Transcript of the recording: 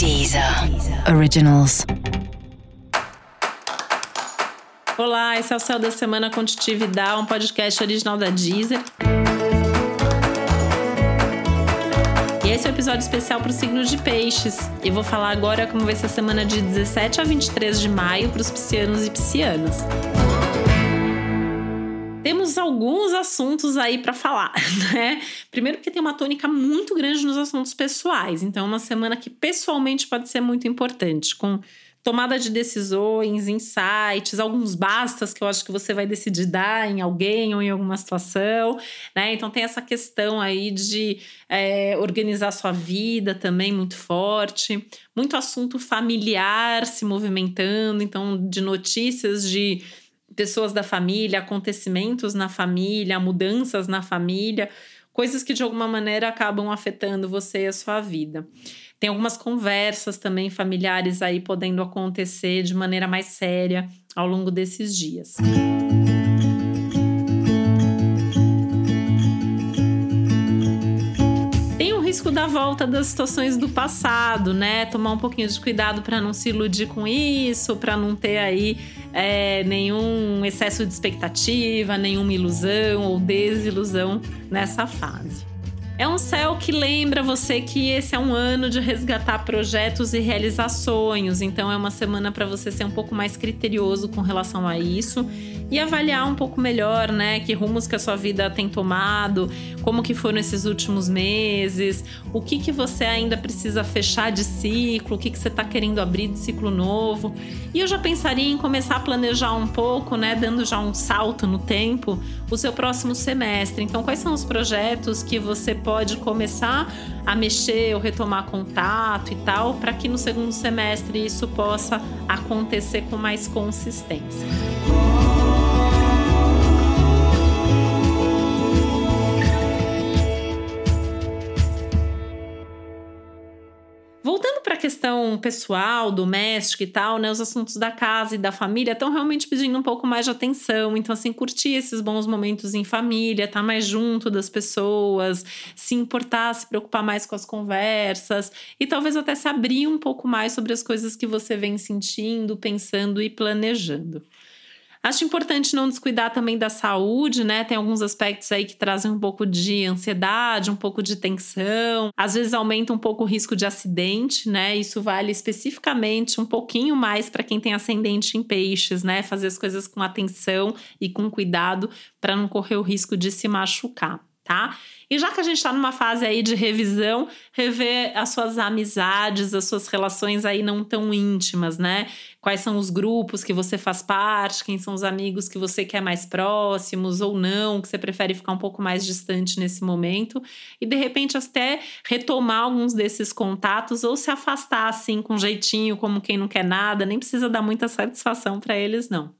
Deezer Originals. Olá, esse é o Céu da Semana com um podcast original da Deezer. E esse é o um episódio especial para o signo de peixes. E vou falar agora como vai ser a semana de 17 a 23 de maio para os piscianos e piscianas temos alguns assuntos aí para falar, né? Primeiro porque tem uma tônica muito grande nos assuntos pessoais, então é uma semana que pessoalmente pode ser muito importante, com tomada de decisões, insights, alguns bastas que eu acho que você vai decidir dar em alguém ou em alguma situação, né? Então tem essa questão aí de é, organizar sua vida também muito forte, muito assunto familiar se movimentando, então de notícias de pessoas da família, acontecimentos na família, mudanças na família, coisas que de alguma maneira acabam afetando você e a sua vida. Tem algumas conversas também familiares aí podendo acontecer de maneira mais séria ao longo desses dias. Da volta das situações do passado, né? Tomar um pouquinho de cuidado para não se iludir com isso, para não ter aí é, nenhum excesso de expectativa, nenhuma ilusão ou desilusão nessa fase. É um céu que lembra você que esse é um ano de resgatar projetos e realizar sonhos, então é uma semana para você ser um pouco mais criterioso com relação a isso e avaliar um pouco melhor, né, que rumos que a sua vida tem tomado, como que foram esses últimos meses, o que que você ainda precisa fechar de ciclo, o que que você está querendo abrir de ciclo novo. E eu já pensaria em começar a planejar um pouco, né, dando já um salto no tempo, o seu próximo semestre. Então, quais são os projetos que você pode começar a mexer ou retomar contato e tal, para que no segundo semestre isso possa acontecer com mais consistência. Questão pessoal, doméstica e tal, né? Os assuntos da casa e da família estão realmente pedindo um pouco mais de atenção. Então, assim, curtir esses bons momentos em família, estar tá mais junto das pessoas, se importar, se preocupar mais com as conversas e talvez até se abrir um pouco mais sobre as coisas que você vem sentindo, pensando e planejando. Acho importante não descuidar também da saúde, né? Tem alguns aspectos aí que trazem um pouco de ansiedade, um pouco de tensão, às vezes aumenta um pouco o risco de acidente, né? Isso vale especificamente um pouquinho mais para quem tem ascendente em peixes, né? Fazer as coisas com atenção e com cuidado para não correr o risco de se machucar tá? E já que a gente está numa fase aí de revisão, rever as suas amizades, as suas relações aí não tão íntimas, né? Quais são os grupos que você faz parte, quem são os amigos que você quer mais próximos ou não, que você prefere ficar um pouco mais distante nesse momento, e de repente até retomar alguns desses contatos ou se afastar assim com jeitinho, como quem não quer nada, nem precisa dar muita satisfação para eles, não.